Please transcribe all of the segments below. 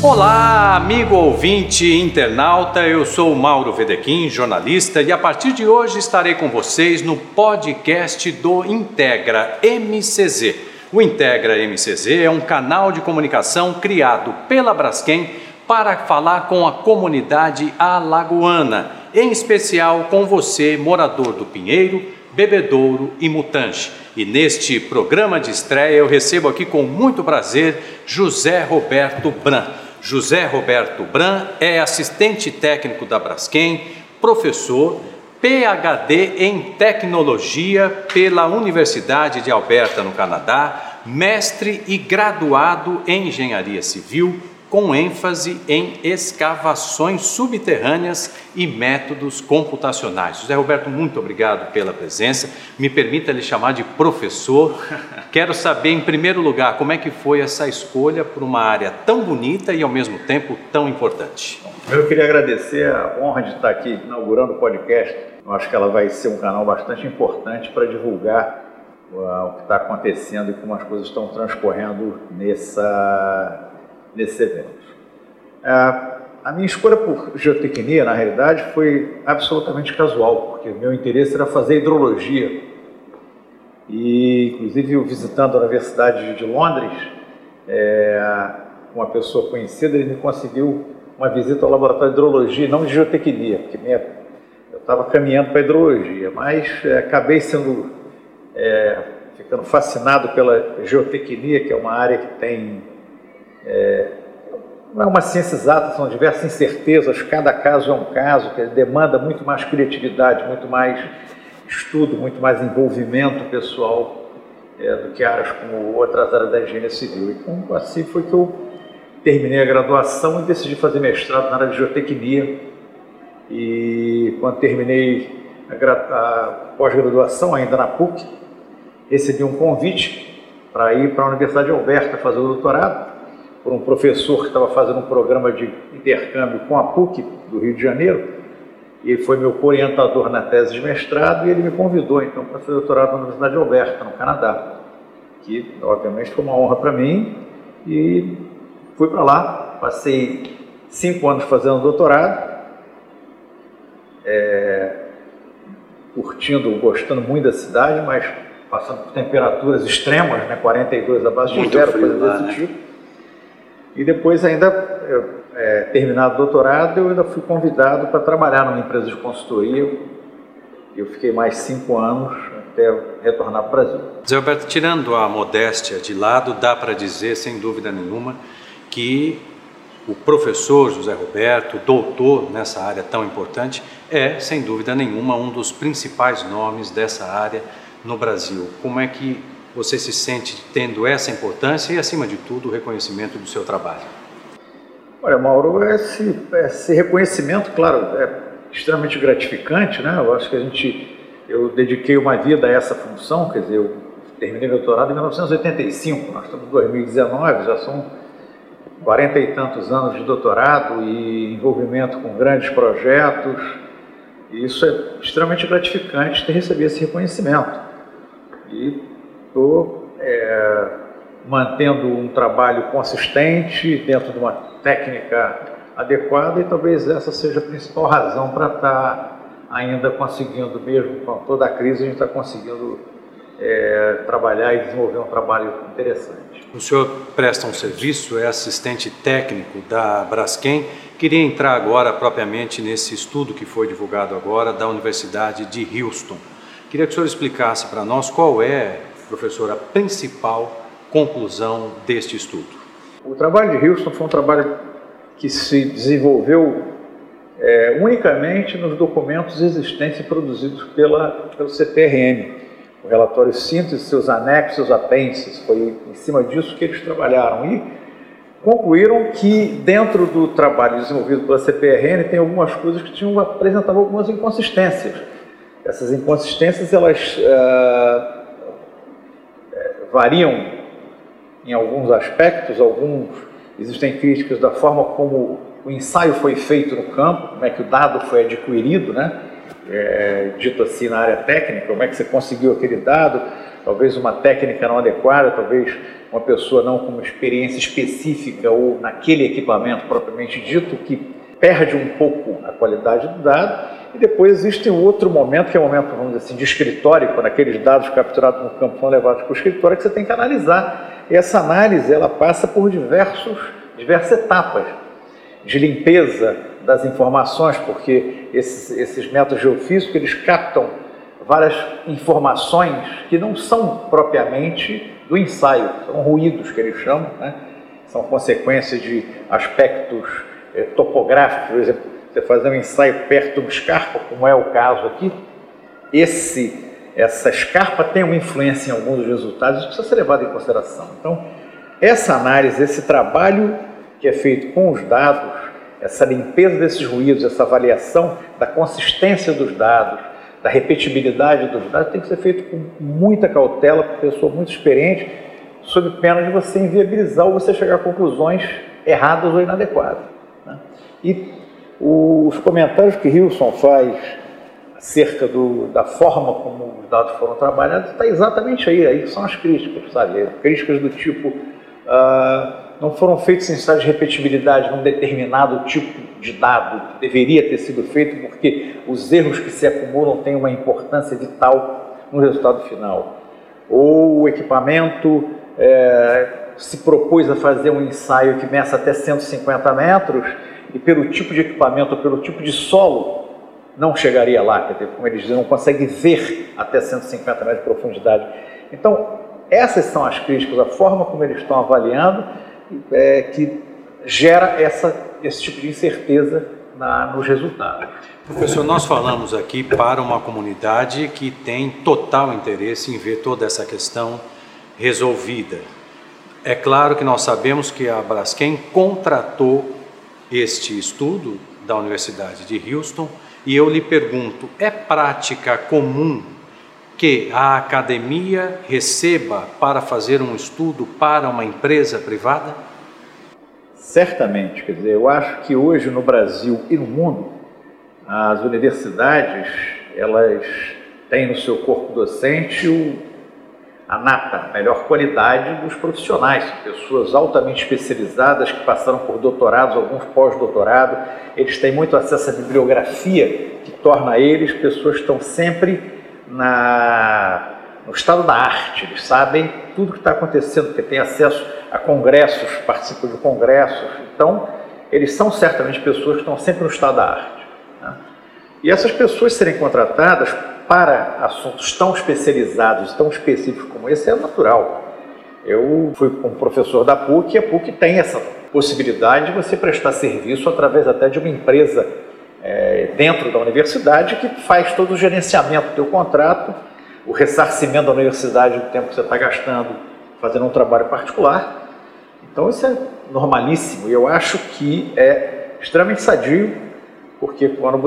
Olá, amigo ouvinte internauta, eu sou Mauro Vedequim, jornalista, e a partir de hoje estarei com vocês no podcast do Integra MCZ. O Integra MCZ é um canal de comunicação criado pela Braskem para falar com a comunidade alagoana, em especial com você, morador do Pinheiro, Bebedouro e Mutange. E neste programa de estreia eu recebo aqui com muito prazer José Roberto Bran. José Roberto Bran é assistente técnico da Braskem, professor, PhD em tecnologia pela Universidade de Alberta, no Canadá, mestre e graduado em engenharia civil, com ênfase em escavações subterrâneas e métodos computacionais. José Roberto, muito obrigado pela presença. Me permita lhe chamar de professor. Quero saber, em primeiro lugar, como é que foi essa escolha por uma área tão bonita e, ao mesmo tempo, tão importante. Eu queria agradecer a honra de estar aqui inaugurando o podcast. Eu acho que ela vai ser um canal bastante importante para divulgar uh, o que está acontecendo e como as coisas estão transcorrendo nessa nesses eventos. A minha escolha por geotecnia, na realidade, foi absolutamente casual, porque meu interesse era fazer hidrologia. E, inclusive, eu visitando a Universidade de Londres, é, uma pessoa conhecida, ele me conseguiu uma visita ao laboratório de hidrologia, não de geotecnia, porque minha, eu estava caminhando para a hidrologia, mas é, acabei sendo é, ficando fascinado pela geotecnia, que é uma área que tem é, não é uma ciência exata, são diversas incertezas, cada caso é um caso, que demanda muito mais criatividade, muito mais estudo, muito mais envolvimento pessoal é, do que áreas como outras áreas da engenharia civil. Então, assim foi que eu terminei a graduação e decidi fazer mestrado na área de geotecnia. E quando terminei a, a pós-graduação, ainda na PUC, recebi um convite para ir para a Universidade de Alberta fazer o doutorado por um professor que estava fazendo um programa de intercâmbio com a PUC do Rio de Janeiro. E ele foi meu orientador na tese de mestrado e ele me convidou então para fazer doutorado na Universidade de Alberta, no Canadá, que obviamente foi uma honra para mim e fui para lá, passei cinco anos fazendo doutorado, é, curtindo, gostando muito da cidade, mas passando por temperaturas extremas, né, 42 abaixo de zero, coisa desse né? tipo. E depois, ainda é, terminado o doutorado, eu ainda fui convidado para trabalhar numa empresa de consultoria. Eu fiquei mais cinco anos até retornar para o Brasil. Zé Alberto, tirando a modéstia de lado, dá para dizer, sem dúvida nenhuma, que o professor José Roberto, doutor nessa área tão importante, é, sem dúvida nenhuma, um dos principais nomes dessa área no Brasil. Como é que você se sente tendo essa importância e, acima de tudo, o reconhecimento do seu trabalho? Olha, Mauro, esse, esse reconhecimento, claro, é extremamente gratificante, né? Eu acho que a gente, eu dediquei uma vida a essa função, quer dizer, eu terminei meu doutorado em 1985, nós estamos em 2019, já são 40 e tantos anos de doutorado e envolvimento com grandes projetos, e isso é extremamente gratificante ter recebido esse reconhecimento. E estou é, mantendo um trabalho consistente dentro de uma técnica adequada e talvez essa seja a principal razão para estar tá ainda conseguindo, mesmo com toda a crise, a gente está conseguindo é, trabalhar e desenvolver um trabalho interessante. O senhor presta um serviço, é assistente técnico da Braskem. Queria entrar agora propriamente nesse estudo que foi divulgado agora da Universidade de Houston. Queria que o senhor explicasse para nós qual é professor, a principal conclusão deste estudo? O trabalho de Houston foi um trabalho que se desenvolveu é, unicamente nos documentos existentes produzidos pela, pelo CPRM. O relatório síntese, seus anexos, apêndices, foi em cima disso que eles trabalharam. E concluíram que dentro do trabalho desenvolvido pela CPRN tem algumas coisas que tinham, apresentavam algumas inconsistências. Essas inconsistências elas uh, variam em alguns aspectos, alguns existem críticas da forma como o ensaio foi feito no campo, como é que o dado foi adquirido, né? é, dito assim na área técnica, como é que você conseguiu aquele dado, talvez uma técnica não adequada, talvez uma pessoa não com uma experiência específica ou naquele equipamento propriamente dito, que perde um pouco a qualidade do dado. E depois existe um outro momento, que é o um momento, vamos dizer assim, de escritório, quando aqueles dados capturados no campo são levados para o escritório, que você tem que analisar. E essa análise, ela passa por diversos, diversas etapas de limpeza das informações, porque esses, esses métodos geofísicos, eles captam várias informações que não são propriamente do ensaio, são ruídos que eles chamam, né? são consequências de aspectos eh, topográficos, por exemplo, você fazer um ensaio perto de uma escarpa, como é o caso aqui, esse, essa escarpa tem uma influência em alguns dos resultados, isso precisa ser levado em consideração. Então, essa análise, esse trabalho que é feito com os dados, essa limpeza desses ruídos, essa avaliação da consistência dos dados, da repetibilidade dos dados, tem que ser feito com muita cautela, por pessoa muito experiente, sob pena de você inviabilizar ou você chegar a conclusões erradas ou inadequadas. Né? E os comentários que Wilson faz acerca do, da forma como os dados foram trabalhados está exatamente aí. Aí são as críticas, sabe? Críticas do tipo. Uh, não foram feitos ensaios de repetibilidade num determinado tipo de dado que deveria ter sido feito, porque os erros que se acumulam têm uma importância vital no resultado final. Ou o equipamento é, se propôs a fazer um ensaio que meça até 150 metros e pelo tipo de equipamento, pelo tipo de solo, não chegaria lá, quer dizer, como eles dizem, não consegue ver até 150 metros de profundidade. Então, essas são as críticas, a forma como eles estão avaliando é, que gera essa, esse tipo de incerteza na, nos resultados. Professor, nós falamos aqui para uma comunidade que tem total interesse em ver toda essa questão resolvida. É claro que nós sabemos que a Braskem contratou este estudo da Universidade de Houston e eu lhe pergunto: é prática comum que a academia receba para fazer um estudo para uma empresa privada? Certamente, quer dizer, eu acho que hoje no Brasil e no mundo, as universidades, elas têm no seu corpo docente o, a nata, melhor qualidade dos profissionais, pessoas altamente especializadas que passaram por doutorados, alguns pós-doutorado, eles têm muito acesso à bibliografia que torna eles pessoas que estão sempre na, no estado da arte, eles sabem tudo que está acontecendo, porque têm acesso a congressos, participam de congressos, então eles são certamente pessoas que estão sempre no estado da arte. Né? E essas pessoas serem contratadas para assuntos tão especializados, tão específicos como esse, é natural. Eu fui um professor da PUC e a PUC tem essa possibilidade de você prestar serviço através até de uma empresa é, dentro da universidade que faz todo o gerenciamento do teu contrato, o ressarcimento da universidade do tempo que você está gastando fazendo um trabalho particular. Então isso é normalíssimo e eu acho que é extremamente sadio, porque quando,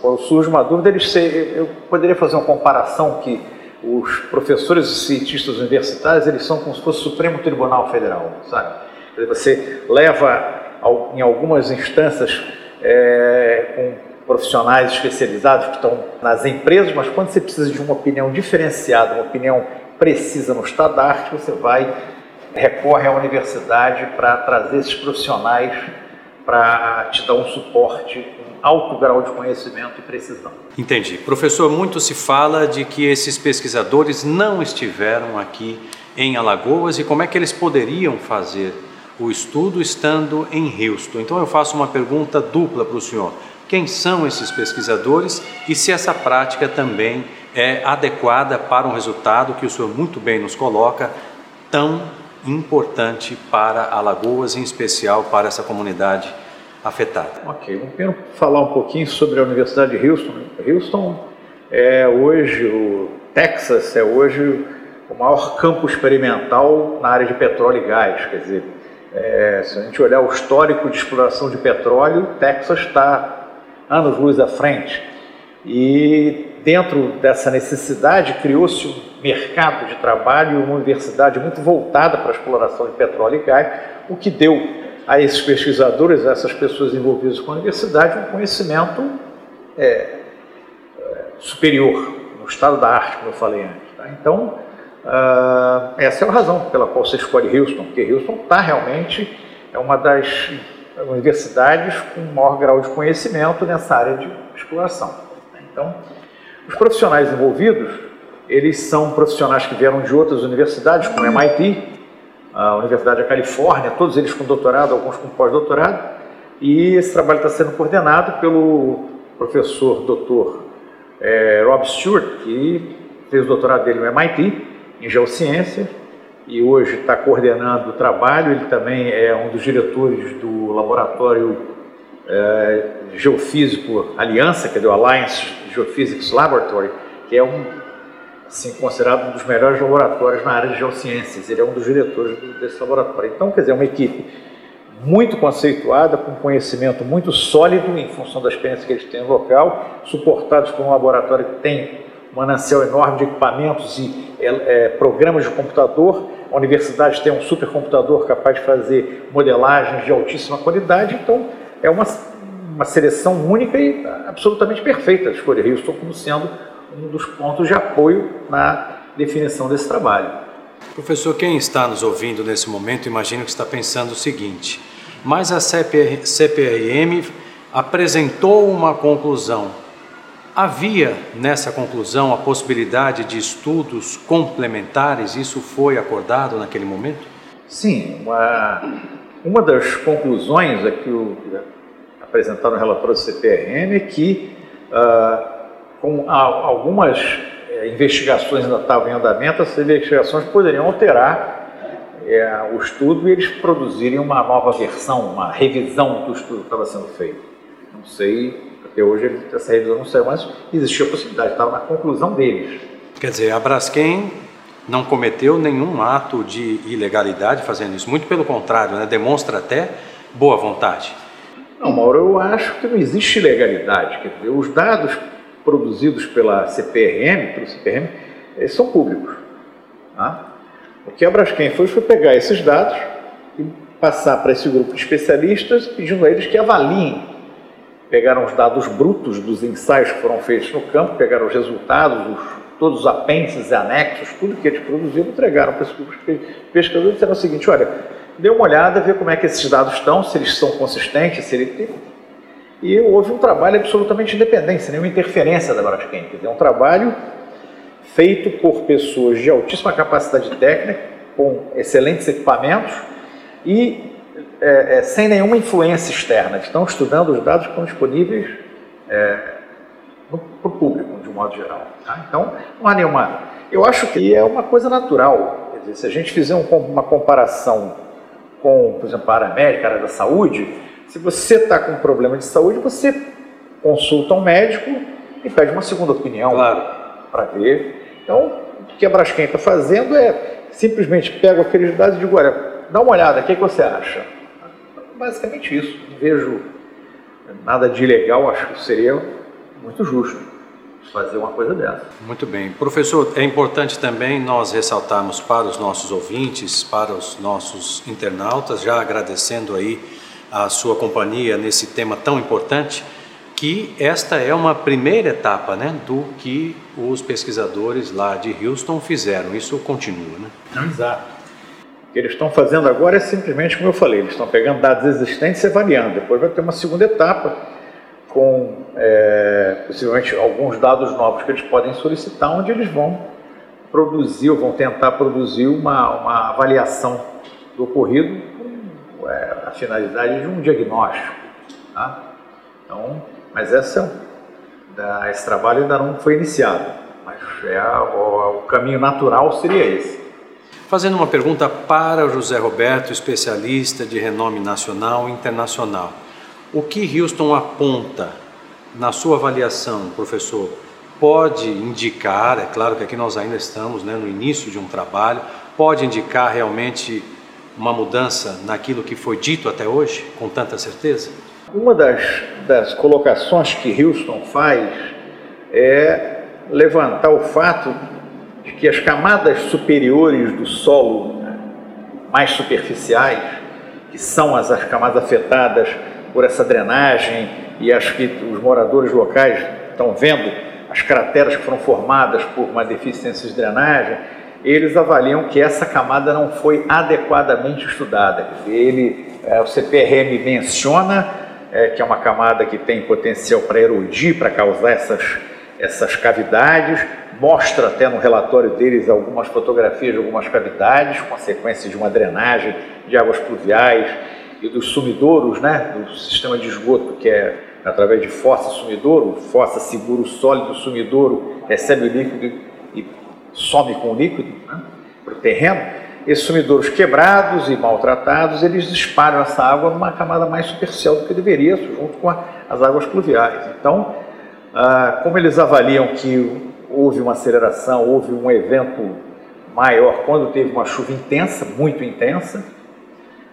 quando surge uma dúvida, eles, eu poderia fazer uma comparação que os professores e cientistas universitários eles são como se fosse o Supremo Tribunal Federal, sabe? Você leva em algumas instâncias é, com profissionais especializados que estão nas empresas, mas quando você precisa de uma opinião diferenciada, uma opinião precisa no estado da arte, você vai, recorre à universidade para trazer esses profissionais para te dar um suporte alto grau de conhecimento e precisão. Entendi. Professor, muito se fala de que esses pesquisadores não estiveram aqui em Alagoas e como é que eles poderiam fazer o estudo estando em Houston. Então eu faço uma pergunta dupla para o senhor. Quem são esses pesquisadores e se essa prática também é adequada para um resultado que o senhor muito bem nos coloca, tão importante para Alagoas, em especial para essa comunidade afetada. Ok, vamos falar um pouquinho sobre a Universidade de Houston. Houston é hoje, o Texas é hoje o maior campo experimental na área de petróleo e gás, quer dizer, é, se a gente olhar o histórico de exploração de petróleo, Texas está anos-luz à frente. E dentro dessa necessidade criou-se um mercado de trabalho e uma universidade muito voltada para a exploração de petróleo e gás, o que deu a esses pesquisadores, a essas pessoas envolvidas com a universidade, um conhecimento é, superior, no estado da arte, como eu falei antes. Tá? Então, uh, essa é a razão pela qual você escolhe Houston, porque Houston está realmente é uma das universidades com maior grau de conhecimento nessa área de exploração. Então, os profissionais envolvidos, eles são profissionais que vieram de outras universidades, como MIT, a Universidade da Califórnia, todos eles com doutorado, alguns com pós-doutorado, e esse trabalho está sendo coordenado pelo professor doutor é, Rob Stewart, que fez o doutorado dele no MIT, em Geociência, e hoje está coordenando o trabalho. Ele também é um dos diretores do laboratório é, geofísico Aliança, que é do Alliance Geophysics Laboratory, que é um assim, considerado um dos melhores laboratórios na área de geociências. Ele é um dos diretores desse laboratório. Então, quer dizer, é uma equipe muito conceituada, com conhecimento muito sólido em função da experiência que eles têm no local, suportados por um laboratório que tem um manancial enorme de equipamentos e é, é, programas de computador. A universidade tem um supercomputador capaz de fazer modelagens de altíssima qualidade, então é uma, uma seleção única e absolutamente perfeita escolher Houston como sendo um dos pontos de apoio na definição desse trabalho. Professor, quem está nos ouvindo nesse momento, imagino que está pensando o seguinte: mas a CPR, CPRM apresentou uma conclusão. Havia nessa conclusão a possibilidade de estudos complementares? Isso foi acordado naquele momento? Sim, uma, uma das conclusões aqui o, apresentado no relatório do CPRM é que, uh, com algumas uh, investigações ainda estavam em andamento, essas investigações poderiam alterar é, o estudo e eles produzirem uma nova versão, uma revisão do estudo que estava sendo feito. Não sei, até hoje essa revisão não saiu, mas existia a possibilidade, estava na conclusão deles. Quer dizer, a Braskem não cometeu nenhum ato de ilegalidade fazendo isso, muito pelo contrário, né? demonstra até boa vontade. Não, Mauro, eu acho que não existe ilegalidade. Quer dizer, os dados produzidos pela CPRM, pelo CPRM, são públicos. Tá? O que a Braskem fez foi pegar esses dados e passar para esse grupo de especialistas, pedindo a eles que avaliem. Pegaram os dados brutos dos ensaios que foram feitos no campo, pegaram os resultados, os, todos os apêndices e anexos, tudo que eles produziram, entregaram para esse grupo de pesquisadores e disseram o seguinte: olha, dê uma olhada, vê como é que esses dados estão, se eles são consistentes, se ele tem. E houve um trabalho absolutamente independente, sem nenhuma interferência da Braskem. Quer um trabalho feito por pessoas de altíssima capacidade técnica, com excelentes equipamentos e é, é, sem nenhuma influência externa. Estão estudando os dados que estão disponíveis é, para o público, de um modo geral. Tá? Então, não há nenhuma. Eu acho que é uma coisa natural. Dizer, se a gente fizer um, uma comparação com, por exemplo, a área médica, a área da saúde, se você está com um problema de saúde, você consulta um médico e pede uma segunda opinião claro. para ver então, o que a Braskem está fazendo é simplesmente pego aqueles dados e digo, olha, dá uma olhada, o que, é que você acha? Basicamente isso. Não vejo nada de ilegal, acho que seria muito justo fazer uma coisa dessa. Muito bem. Professor, é importante também nós ressaltarmos para os nossos ouvintes, para os nossos internautas, já agradecendo aí a sua companhia nesse tema tão importante, que esta é uma primeira etapa né, do que os pesquisadores lá de Houston fizeram. Isso continua, né? Exato. O que eles estão fazendo agora é simplesmente como eu falei, eles estão pegando dados existentes e avaliando. Depois vai ter uma segunda etapa com é, possivelmente alguns dados novos que eles podem solicitar, onde eles vão produzir ou vão tentar produzir uma, uma avaliação do ocorrido a finalidade de um diagnóstico. Tá? Então, mas essa, esse trabalho ainda não foi iniciado, mas é a, o, caminho natural seria esse. Fazendo uma pergunta para José Roberto, especialista de renome nacional e internacional. O que Houston aponta na sua avaliação, professor, pode indicar, é claro que aqui nós ainda estamos né, no início de um trabalho, pode indicar realmente uma mudança naquilo que foi dito até hoje, com tanta certeza? Uma das, das colocações que Houston faz é levantar o fato de que as camadas superiores do solo, mais superficiais, que são as, as camadas afetadas por essa drenagem, e acho que os moradores locais estão vendo as crateras que foram formadas por uma deficiência de drenagem, eles avaliam que essa camada não foi adequadamente estudada. Ele, é, o CPRM menciona é, que é uma camada que tem potencial para erodir, para causar essas, essas cavidades, mostra até no relatório deles algumas fotografias de algumas cavidades, consequências de uma drenagem de águas pluviais e dos sumidouros, né, do sistema de esgoto que é através de fossa sumidouro, fossa segura o sólido, sumidouro recebe o líquido e some com o líquido né, para o terreno, esses sumidouros quebrados e maltratados, eles espalham essa água numa camada mais superficial do que deveria, junto com a, as águas pluviais. Então, ah, como eles avaliam que houve uma aceleração, houve um evento maior quando teve uma chuva intensa, muito intensa,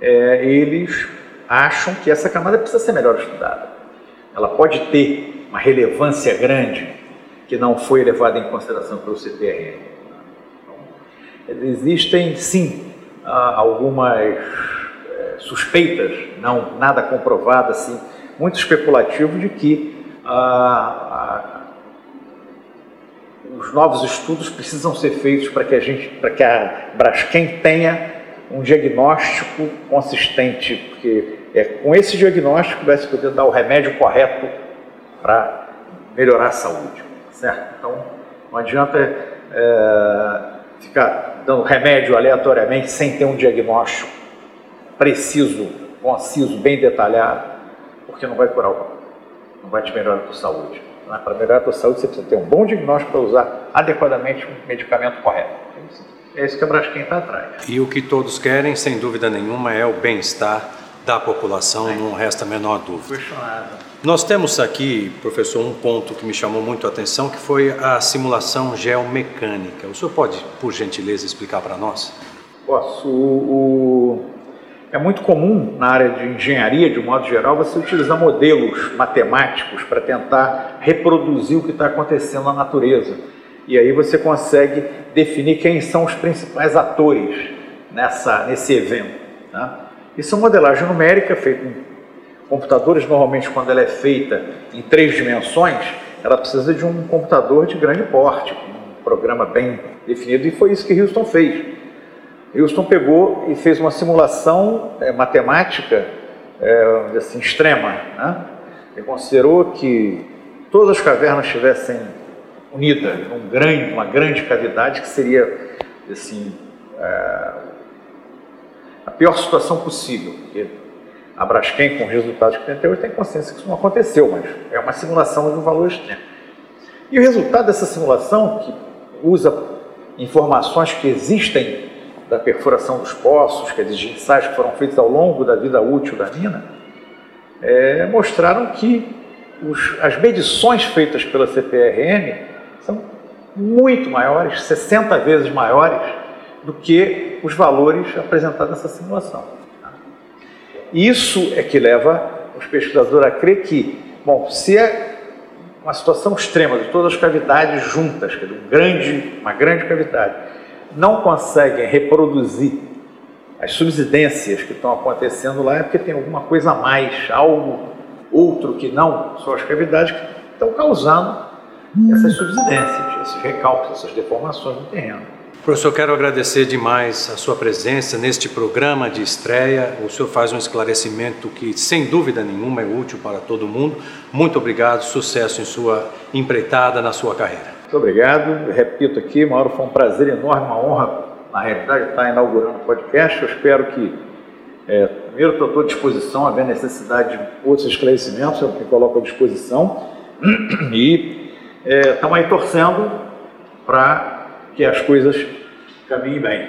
é, eles acham que essa camada precisa ser melhor estudada. Ela pode ter uma relevância grande que não foi levada em consideração pelo CPRM. Existem, sim, algumas é, suspeitas, não nada comprovado, assim, muito especulativo de que os novos estudos precisam ser feitos para que a gente, para que a Braskem tenha um diagnóstico consistente, porque é com esse diagnóstico vai se poder dar o remédio correto para melhorar a saúde, certo? Então, não adianta é, ficar dando remédio aleatoriamente sem ter um diagnóstico preciso, conciso, bem detalhado, porque não vai curar o não vai te melhorar a tua saúde. Né? Para melhorar a tua saúde, você precisa ter um bom diagnóstico para usar adequadamente o medicamento correto. É isso que a Braskem está atrás. E o que todos querem, sem dúvida nenhuma, é o bem-estar da população, não resta a menor dúvida. Nós temos aqui, professor, um ponto que me chamou muito a atenção, que foi a simulação geomecânica. O senhor pode, por gentileza, explicar para nós? Posso. O, o, é muito comum na área de engenharia, de um modo geral, você utilizar modelos matemáticos para tentar reproduzir o que está acontecendo na natureza. E aí você consegue definir quem são os principais atores nessa, nesse evento. Né? Isso é modelagem numérica feita em computadores. Normalmente, quando ela é feita em três dimensões, ela precisa de um computador de grande porte, um programa bem definido, e foi isso que Houston fez Houston pegou e fez uma simulação é, matemática é, assim, extrema. Né? Ele considerou que todas as cavernas estivessem unidas num grande, uma grande cavidade que seria assim, é, a pior situação possível. Porque a Braskem, com os resultados que tem até hoje, tem consciência que isso não aconteceu, mas é uma simulação de um valor extremo. E o resultado dessa simulação, que usa informações que existem da perfuração dos poços, quer dizer, ensaios que foram feitos ao longo da vida útil da mina, é, mostraram que os, as medições feitas pela CPRM são muito maiores, 60 vezes maiores, do que os valores apresentados nessa simulação. Isso é que leva os pesquisadores a crer que, bom, se é uma situação extrema de todas as cavidades juntas, quer dizer, um grande, uma grande cavidade, não conseguem reproduzir as subsidências que estão acontecendo lá é porque tem alguma coisa a mais, algo outro que não só as cavidades que estão causando essas subsidências, esses recalques, essas deformações no terreno. Professor, quero agradecer demais a sua presença neste programa de estreia. O senhor faz um esclarecimento que, sem dúvida nenhuma, é útil para todo mundo. Muito obrigado, sucesso em sua empreitada, na sua carreira. Muito obrigado. Repito aqui, Mauro, foi um prazer enorme, uma honra, na realidade, estar inaugurando o podcast. Eu espero que, é, primeiro, estou à disposição, haver necessidade de outros esclarecimentos, eu me coloco à disposição. E é, estamos aí torcendo para que as coisas caminhem bem.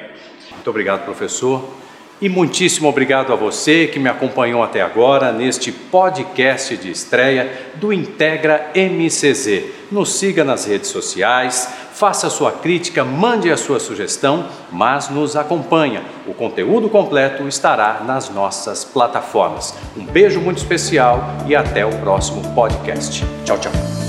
Muito obrigado, professor. E muitíssimo obrigado a você que me acompanhou até agora neste podcast de estreia do Integra MCZ. Nos siga nas redes sociais, faça sua crítica, mande a sua sugestão, mas nos acompanha. O conteúdo completo estará nas nossas plataformas. Um beijo muito especial e até o próximo podcast. Tchau, tchau.